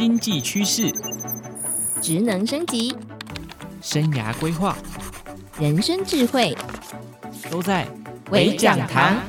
经济趋势、职能升级、生涯规划、人生智慧，都在微讲堂。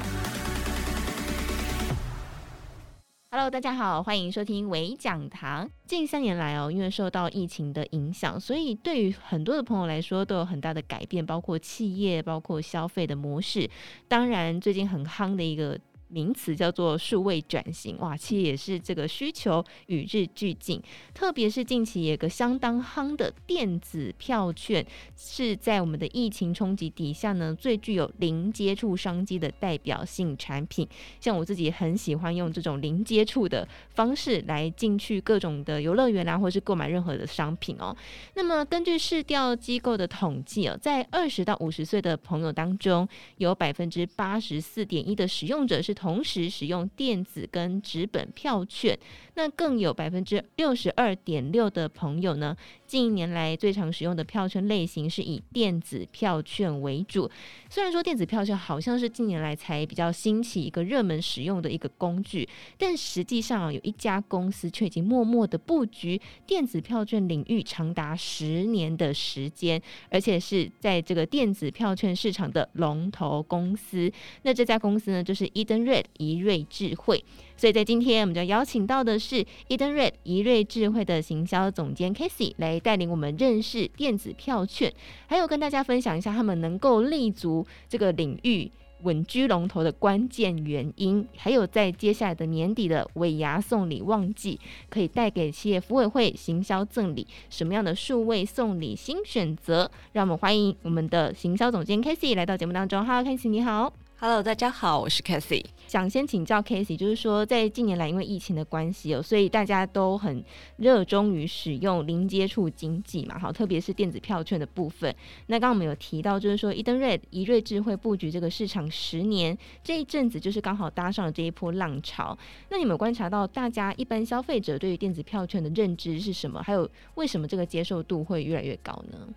Hello，大家好，欢迎收听微讲堂。近三年来哦，因为受到疫情的影响，所以对于很多的朋友来说都有很大的改变，包括企业，包括消费的模式。当然，最近很夯的一个。名词叫做数位转型，哇，其实也是这个需求与日俱进。特别是近期有个相当夯的电子票券，是在我们的疫情冲击底下呢，最具有零接触商机的代表性产品。像我自己很喜欢用这种零接触的方式来进去各种的游乐园啊，或是购买任何的商品哦。那么根据市调机构的统计哦，在二十到五十岁的朋友当中，有百分之八十四点一的使用者是。同时使用电子跟纸本票券，那更有百分之六十二点六的朋友呢，近一年来最常使用的票券类型是以电子票券为主。虽然说电子票券好像是近年来才比较兴起一个热门使用的一个工具，但实际上啊有一家公司却已经默默的布局电子票券领域长达十年的时间，而且是在这个电子票券市场的龙头公司。那这家公司呢，就是 Edenred。怡瑞智慧，所以在今天我们就邀请到的是 Edenred 怡瑞智慧的行销总监 Casey 来带领我们认识电子票券，还有跟大家分享一下他们能够立足这个领域稳居龙头的关键原因，还有在接下来的年底的尾牙送礼旺季，可以带给企业福委会行销赠礼什么样的数位送礼新选择？让我们欢迎我们的行销总监 Casey 来到节目当中。Hello，Casey，你好。Hello，大家好，我是 Cathy。想先请教 Casey，就是说，在近年来因为疫情的关系哦，所以大家都很热衷于使用零接触经济嘛，好，特别是电子票券的部分。那刚刚我们有提到，就是说，Edenred 怡瑞智慧布局这个市场十年，这一阵子就是刚好搭上了这一波浪潮。那你们观察到大家一般消费者对于电子票券的认知是什么？还有为什么这个接受度会越来越高呢？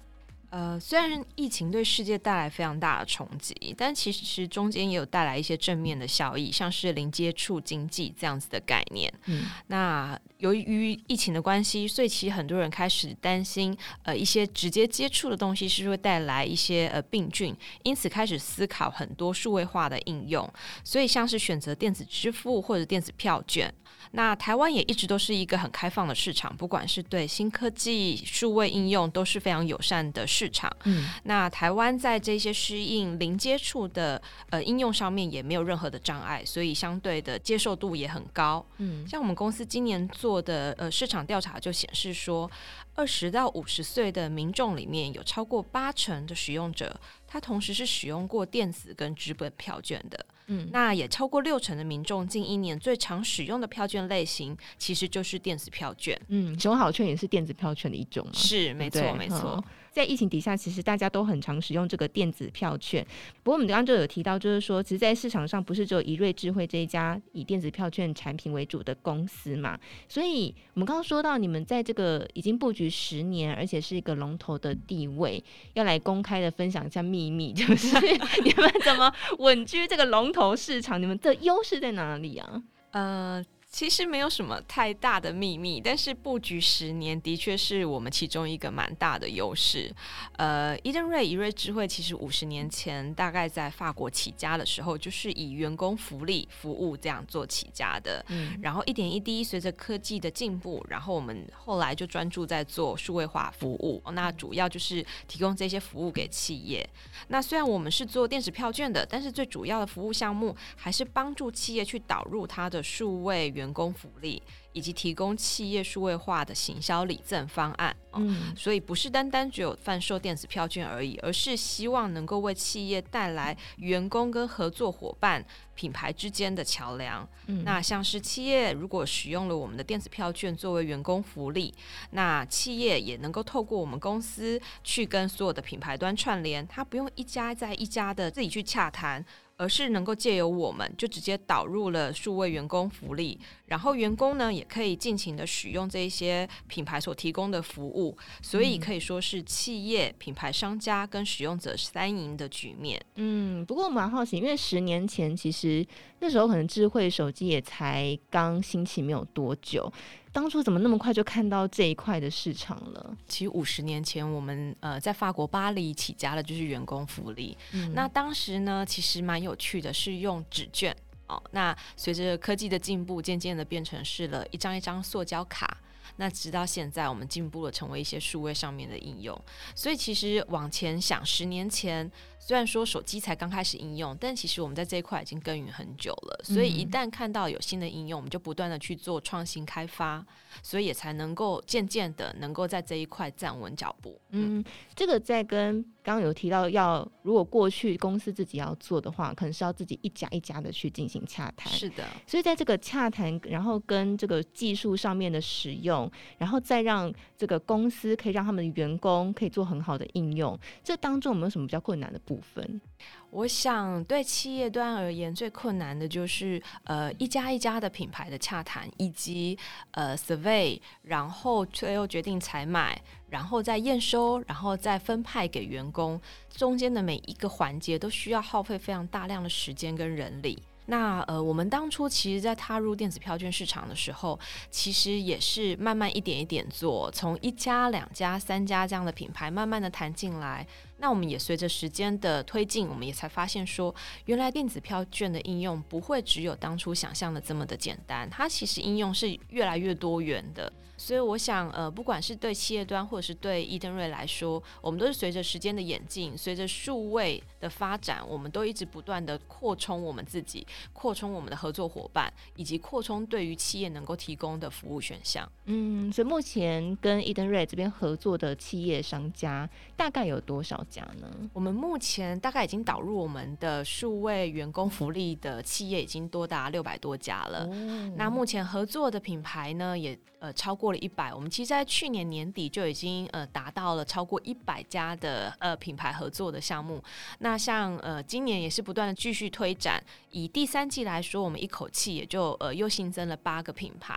呃，虽然疫情对世界带来非常大的冲击，但其实中间也有带来一些正面的效益，像是零接触经济这样子的概念。嗯，那由于疫情的关系，所以其实很多人开始担心，呃，一些直接接触的东西是会带来一些呃病菌，因此开始思考很多数位化的应用。所以像是选择电子支付或者电子票券。那台湾也一直都是一个很开放的市场，不管是对新科技、数位应用都是非常友善的市场。嗯，那台湾在这些适应零接触的呃应用上面也没有任何的障碍，所以相对的接受度也很高。嗯，像我们公司今年做的呃市场调查就显示说，二十到五十岁的民众里面有超过八成的使用者，他同时是使用过电子跟纸本票券的。嗯，那也超过六成的民众近一年最常使用的票券类型，其实就是电子票券。嗯，熊好券也是电子票券的一种吗？是，没错，没错。在疫情底下，其实大家都很常使用这个电子票券。不过我们刚刚就有提到，就是说，其实，在市场上不是只有怡瑞智慧这一家以电子票券产品为主的公司嘛。所以，我们刚刚说到，你们在这个已经布局十年，而且是一个龙头的地位，要来公开的分享一下秘密，就是你们怎么稳居这个龙头市场？你们的优势在哪里啊？呃。其实没有什么太大的秘密，但是布局十年的确是我们其中一个蛮大的优势。呃，Edenred 怡瑞智慧其实五十年前大概在法国起家的时候，就是以员工福利服务这样做起家的。嗯，然后一点一滴随着科技的进步，然后我们后来就专注在做数位化服务。那主要就是提供这些服务给企业。那虽然我们是做电子票券的，但是最主要的服务项目还是帮助企业去导入它的数位员工福利，以及提供企业数位化的行销礼赠方案。嗯，所以不是单单只有贩售电子票券而已，而是希望能够为企业带来员工跟合作伙伴品牌之间的桥梁。嗯，那像是企业如果使用了我们的电子票券作为员工福利，那企业也能够透过我们公司去跟所有的品牌端串联，它不用一家再一家的自己去洽谈。而是能够借由我们就直接导入了数位员工福利，然后员工呢也也可以尽情的使用这一些品牌所提供的服务，所以可以说是企业、品牌商家跟使用者三赢的局面。嗯，不过我蛮好奇，因为十年前其实那时候可能智慧手机也才刚兴起没有多久。当初怎么那么快就看到这一块的市场了？其实五十年前，我们呃在法国巴黎起家的就是员工福利。嗯、那当时呢，其实蛮有趣的，是用纸卷哦。那随着科技的进步，渐渐的变成是了一张一张塑胶卡。那直到现在，我们进步了，成为一些数位上面的应用。所以其实往前想，十年前。虽然说手机才刚开始应用，但其实我们在这一块已经耕耘很久了。所以一旦看到有新的应用，我们就不断的去做创新开发，所以也才能够渐渐的能够在这一块站稳脚步。嗯，这个在跟刚刚有提到要，要如果过去公司自己要做的话，可能是要自己一家一家的去进行洽谈。是的，所以在这个洽谈，然后跟这个技术上面的使用，然后再让这个公司可以让他们的员工可以做很好的应用，这当中有没有什么比较困难的部分？部分，我想对企业端而言，最困难的就是呃一家一家的品牌的洽谈，以及呃 survey，然后最后决定采买，然后再验收，然后再分派给员工，中间的每一个环节都需要耗费非常大量的时间跟人力。那呃，我们当初其实，在踏入电子票券市场的时候，其实也是慢慢一点一点做，从一家、两家、三家这样的品牌，慢慢的谈进来。那我们也随着时间的推进，我们也才发现说，原来电子票券的应用不会只有当初想象的这么的简单，它其实应用是越来越多元的。所以我想，呃，不管是对企业端或者是对伊登瑞来说，我们都是随着时间的演进，随着数位的发展，我们都一直不断的扩充我们自己，扩充我们的合作伙伴，以及扩充对于企业能够提供的服务选项。嗯，所以目前跟伊登瑞这边合作的企业商家大概有多少家呢？我们目前大概已经导入我们的数位员工福利的企业已经多达六百多家了。哦。那目前合作的品牌呢，也呃超过了。一百，我们其实，在去年年底就已经呃达到了超过一百家的呃品牌合作的项目。那像呃今年也是不断的继续推展。以第三季来说，我们一口气也就呃又新增了八个品牌。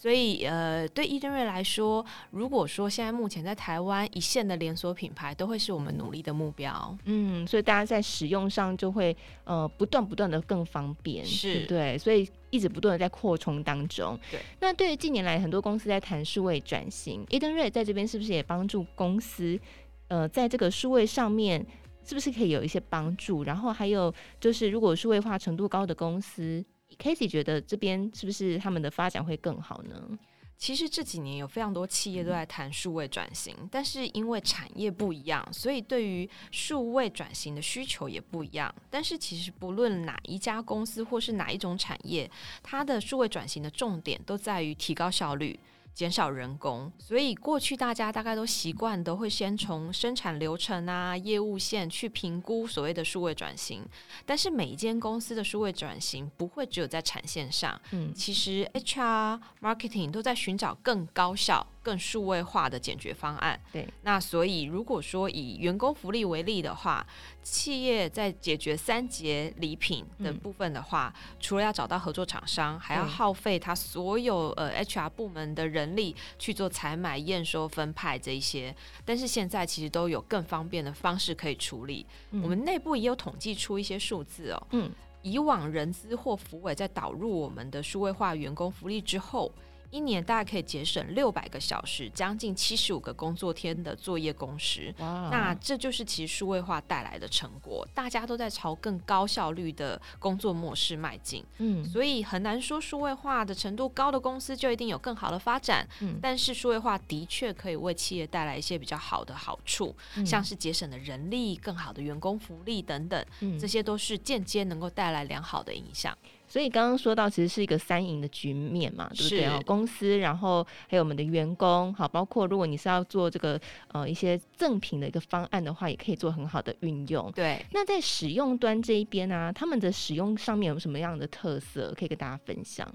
所以，呃，对伊登瑞来说，如果说现在目前在台湾一线的连锁品牌，都会是我们努力的目标。嗯，所以大家在使用上就会呃不断不断的更方便，是对，所以一直不断的在扩充当中。对，那对于近年来很多公司在谈数位转型，伊登瑞在这边是不是也帮助公司呃在这个数位上面是不是可以有一些帮助？然后还有就是，如果数位化程度高的公司。Casey 觉得这边是不是他们的发展会更好呢？其实这几年有非常多企业都在谈数位转型，但是因为产业不一样，所以对于数位转型的需求也不一样。但是其实不论哪一家公司或是哪一种产业，它的数位转型的重点都在于提高效率。减少人工，所以过去大家大概都习惯都会先从生产流程啊、业务线去评估所谓的数位转型。但是每一间公司的数位转型不会只有在产线上，嗯，其实 HR、Marketing 都在寻找更高效。更数位化的解决方案。对，那所以如果说以员工福利为例的话，企业在解决三节礼品的部分的话，嗯、除了要找到合作厂商，还要耗费他所有呃 HR 部门的人力去做采买、验收、分派这一些。但是现在其实都有更方便的方式可以处理。嗯、我们内部也有统计出一些数字哦。嗯，以往人资或福委在导入我们的数位化员工福利之后。一年大概可以节省六百个小时，将近七十五个工作天的作业工时。Wow. 那这就是其实数位化带来的成果，大家都在朝更高效率的工作模式迈进。嗯，所以很难说数位化的程度高的公司就一定有更好的发展。嗯，但是数位化的确可以为企业带来一些比较好的好处，嗯、像是节省的人力、更好的员工福利等等，嗯、这些都是间接能够带来良好的影响。所以刚刚说到，其实是一个三赢的局面嘛，对不对？是公司，然后还有我们的员工，好，包括如果你是要做这个呃一些赠品的一个方案的话，也可以做很好的运用。对。那在使用端这一边呢、啊，他们的使用上面有什么样的特色可以跟大家分享？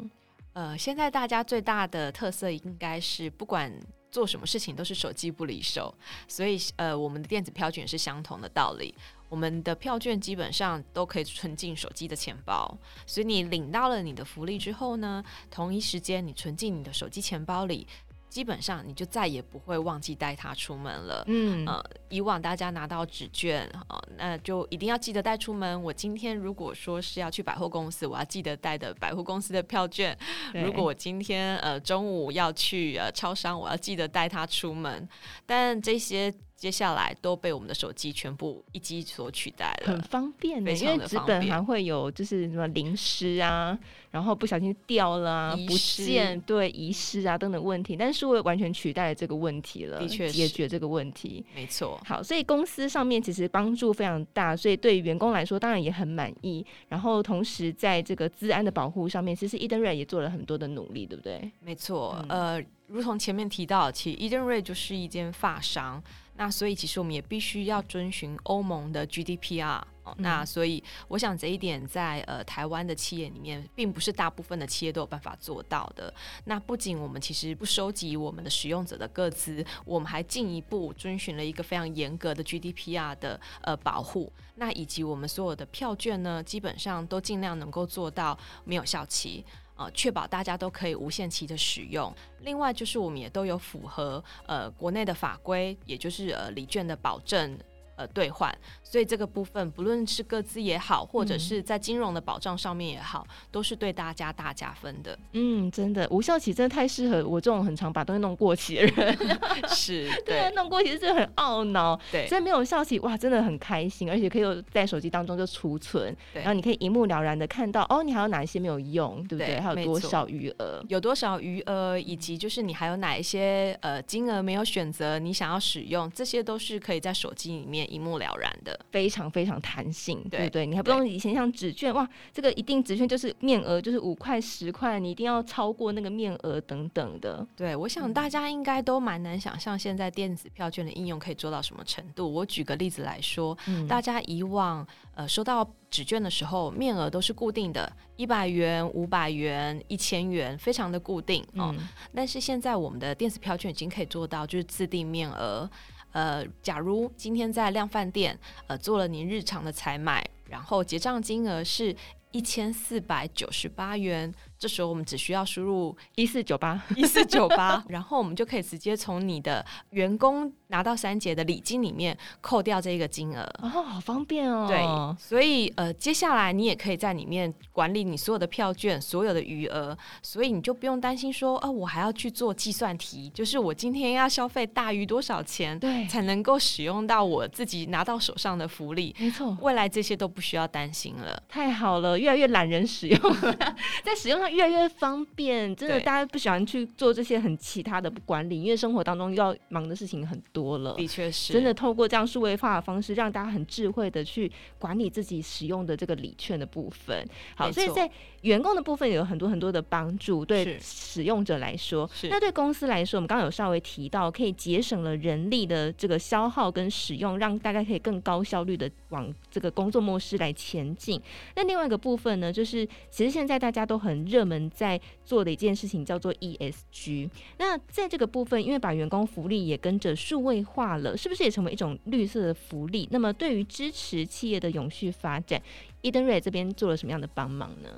呃，现在大家最大的特色应该是不管做什么事情都是手机不离手，所以呃，我们的电子票券是相同的道理。我们的票券基本上都可以存进手机的钱包，所以你领到了你的福利之后呢，同一时间你存进你的手机钱包里。基本上你就再也不会忘记带它出门了。嗯，呃，以往大家拿到纸券，呃，那就一定要记得带出门。我今天如果说是要去百货公司，我要记得带的百货公司的票券。如果我今天呃中午要去呃超商，我要记得带它出门。但这些。接下来都被我们的手机全部一机所取代了，很方便的，因为纸本还会有就是什么淋湿啊，然后不小心掉了啊，不见，对，遗失啊等等问题，但是数位完全取代了这个问题了，的确解决这个问题，没错。好，所以公司上面其实帮助非常大，所以对员工来说当然也很满意。然后同时在这个资安的保护上面，其实 Edenred 也做了很多的努力，对不对？没错，嗯、呃，如同前面提到，其实 Edenred 就是一间发商。那所以其实我们也必须要遵循欧盟的 GDPR，哦，那所以我想这一点在呃台湾的企业里面，并不是大部分的企业都有办法做到的。那不仅我们其实不收集我们的使用者的个资，我们还进一步遵循了一个非常严格的 GDPR 的呃保护。那以及我们所有的票券呢，基本上都尽量能够做到没有效期。呃，确保大家都可以无限期的使用。另外，就是我们也都有符合呃国内的法规，也就是呃礼券的保证。呃，兑换，所以这个部分不论是各自也好，或者是在金融的保障上面也好，嗯、都是对大家大加分的。嗯，真的无效期真的太适合我这种很常把东西弄过期的人。是，对啊，弄过期是很懊恼。对，所以没有效期，哇，真的很开心，而且可以在手机当中就储存，然后你可以一目了然的看到，哦，你还有哪一些没有用，对不对？对，还有多少余额？有多少余额，以及就是你还有哪一些呃金额没有选择，你想要使用，这些都是可以在手机里面。一目了然的，非常非常弹性，对，对不对？你还不用以前像纸券，哇，这个一定纸券就是面额就是五块十块，你一定要超过那个面额等等的。对，我想大家应该都蛮难想象现在电子票券的应用可以做到什么程度。我举个例子来说，嗯、大家以往呃收到纸券的时候，面额都是固定的，一百元、五百元、一千元，非常的固定哦。嗯、但是现在我们的电子票券已经可以做到，就是自定面额。呃，假如今天在量饭店，呃，做了您日常的采买，然后结账金额是一千四百九十八元。这时候我们只需要输入一四九八一四九八，然后我们就可以直接从你的员工拿到三节的礼金里面扣掉这个金额。哦，好方便哦。对，所以呃，接下来你也可以在里面管理你所有的票券、所有的余额，所以你就不用担心说，哦、呃，我还要去做计算题，就是我今天要消费大于多少钱，对，才能够使用到我自己拿到手上的福利。没错，未来这些都不需要担心了。太好了，越来越懒人使用，在使用上。越来越方便，真的，大家不喜欢去做这些很其他的管理，因为生活当中要忙的事情很多了。的确是，真的透过这样数位化的方式，让大家很智慧的去管理自己使用的这个礼券的部分。好，所以在员工的部分有很多很多的帮助，对使用者来说，那对公司来说，我们刚刚有稍微提到，可以节省了人力的这个消耗跟使用，让大家可以更高效率的往这个工作模式来前进。那另外一个部分呢，就是其实现在大家都很热。门在做的一件事情叫做 ESG。那在这个部分，因为把员工福利也跟着数位化了，是不是也成为一种绿色的福利？那么对于支持企业的永续发展，Edenred 这边做了什么样的帮忙呢？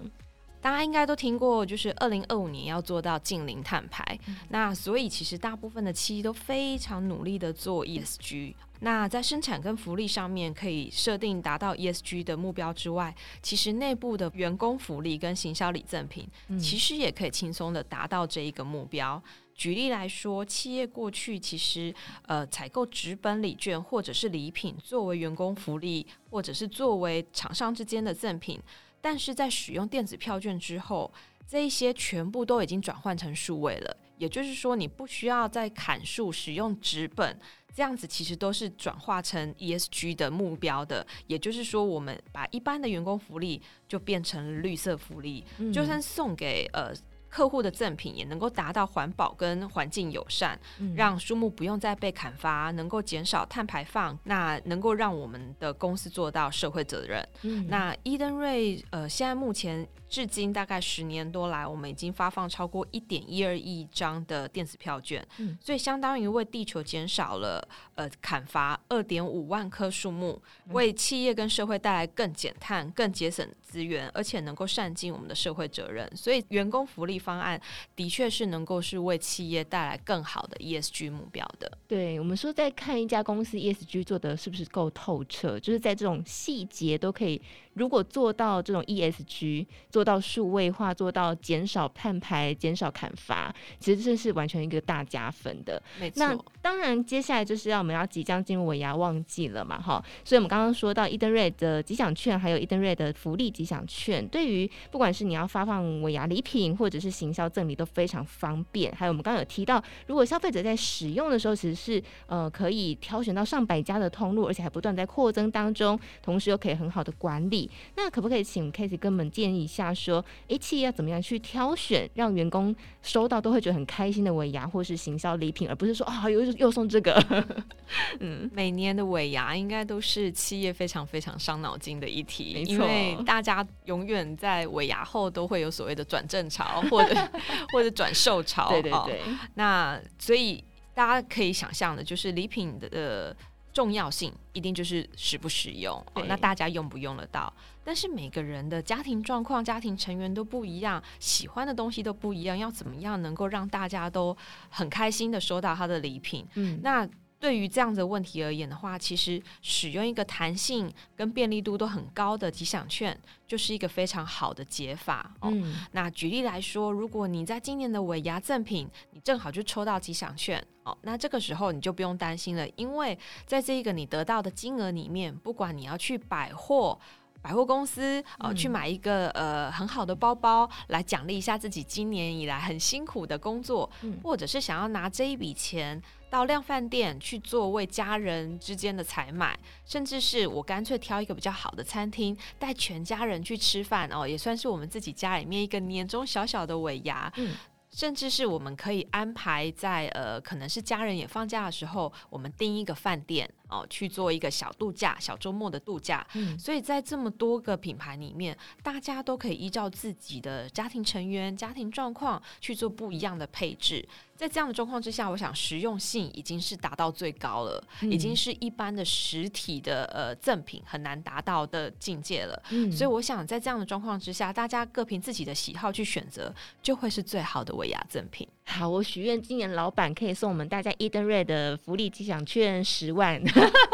大家应该都听过，就是二零二五年要做到近零碳排。嗯、那所以其实大部分的企业都非常努力的做 ESG。那在生产跟福利上面可以设定达到 ESG 的目标之外，其实内部的员工福利跟行销礼赠品，其实也可以轻松的达到这一个目标。嗯、举例来说，企业过去其实呃采购纸本礼券或者是礼品作为员工福利，或者是作为厂商之间的赠品。但是在使用电子票券之后，这一些全部都已经转换成数位了。也就是说，你不需要再砍树使用纸本，这样子其实都是转化成 ESG 的目标的。也就是说，我们把一般的员工福利就变成绿色福利，嗯、就算送给呃。客户的赠品也能够达到环保跟环境友善，嗯、让树木不用再被砍伐，能够减少碳排放，那能够让我们的公司做到社会责任。嗯、那伊登瑞呃，现在目前至今大概十年多来，我们已经发放超过一点一二亿张的电子票券，嗯、所以相当于为地球减少了呃砍伐二点五万棵树木，为企业跟社会带来更减碳、更节省资源，而且能够善尽我们的社会责任。所以员工福利方案的确是能够是为企业带来更好的 ESG 目标的。对，我们说在看一家公司 ESG 做的是不是够透彻，就是在这种细节都可以。如果做到这种 ESG，做到数位化，做到减少碳排、减少砍伐，其实这是完全一个大加分的。没错。那当然，接下来就是要我们要即将进入尾牙旺季了嘛，哈。所以我们刚刚说到伊登瑞的吉祥券，还有伊登瑞的福利吉祥券，对于不管是你要发放尾牙礼品，或者是行销赠礼，都非常方便。还有我们刚刚有提到，如果消费者在使用的时候，其实是呃可以挑选到上百家的通路，而且还不断在扩增当中，同时又可以很好的管理。那可不可以请 k a s e y 跟我们建议一下，说，哎，企业要怎么样去挑选，让员工收到都会觉得很开心的尾牙或是行销礼品，而不是说啊又又送这个。嗯，每年的尾牙应该都是企业非常非常伤脑筋的一题。因为大家永远在尾牙后都会有所谓的转正潮，或者 或者转售潮。对对对。那所以大家可以想象的，就是礼品的。重要性一定就是实不实用哦，那大家用不用得到？但是每个人的家庭状况、家庭成员都不一样，喜欢的东西都不一样，要怎么样能够让大家都很开心的收到他的礼品？嗯，那。对于这样的问题而言的话，其实使用一个弹性跟便利度都很高的吉祥券，就是一个非常好的解法哦。嗯、那举例来说，如果你在今年的尾牙赠品，你正好就抽到吉祥券哦，那这个时候你就不用担心了，因为在这一个你得到的金额里面，不管你要去百货。百货公司呃，去买一个呃很好的包包来奖励一下自己今年以来很辛苦的工作，嗯、或者是想要拿这一笔钱到量贩店去做为家人之间的采买，甚至是我干脆挑一个比较好的餐厅带全家人去吃饭哦，也算是我们自己家里面一个年终小小的尾牙。嗯甚至是我们可以安排在呃，可能是家人也放假的时候，我们订一个饭店。哦、呃，去做一个小度假、小周末的度假。嗯，所以在这么多个品牌里面，大家都可以依照自己的家庭成员、家庭状况去做不一样的配置。在这样的状况之下，我想实用性已经是达到最高了，嗯、已经是一般的实体的呃赠品很难达到的境界了。嗯，所以我想在这样的状况之下，大家各凭自己的喜好去选择，就会是最好的尾牙赠品。好，我许愿今年老板可以送我们大家伊登瑞的福利吉祥券十万，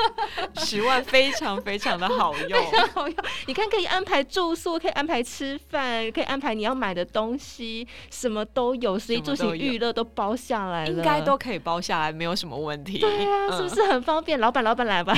十万非常非常的好用，非常好用。你看，可以安排住宿，可以安排吃饭，可以安排你要买的东西，什么都有，所以住行娱乐都包下来了，应该都可以包下来，没有什么问题。对啊，嗯、是不是很方便？老板，老板来吧，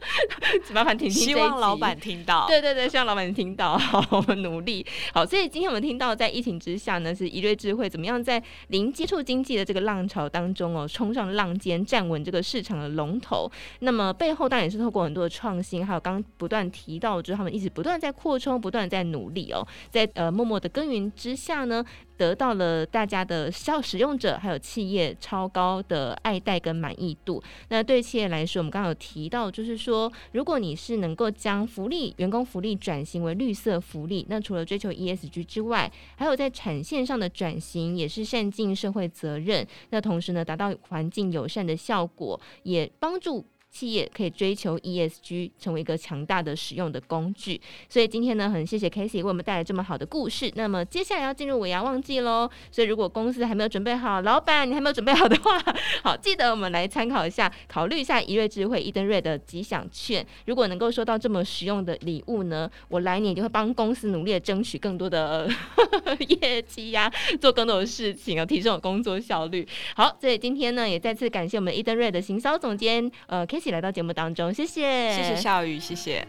麻烦听听。希望老板听到。对对对，希望老板听到。好，我们努力。好，所以今天我们听到，在疫情之下呢，是一瑞智慧怎么样在零零接触经济的这个浪潮当中哦，冲上浪尖，站稳这个市场的龙头。那么背后当然也是透过很多的创新，还有刚不断提到，就是他们一直不断在扩充，不断在努力哦，在呃默默的耕耘之下呢，得到了大家的消使用者还有企业超高的爱戴跟满意度。那对企业来说，我们刚刚有提到，就是说，如果你是能够将福利、员工福利转型为绿色福利，那除了追求 ESG 之外，还有在产线上的转型，也是善尽社会责任。那同时呢，达到环境友善的效果，也帮助。企业可以追求 ESG，成为一个强大的使用的工具。所以今天呢，很谢谢 Casey 为我们带来这么好的故事。那么接下来要进入尾牙旺季喽，所以如果公司还没有准备好，老板你还没有准备好的话，好，记得我们来参考一下，考虑一下一瑞智慧伊登瑞的吉祥券。如果能够收到这么实用的礼物呢，我来年就会帮公司努力的争取更多的 业绩呀、做更多的事情啊，提升我工作效率。好，所以今天呢，也再次感谢我们伊登瑞的行销总监，呃 K。一起来到节目当中，谢谢，谢谢笑宇，谢谢。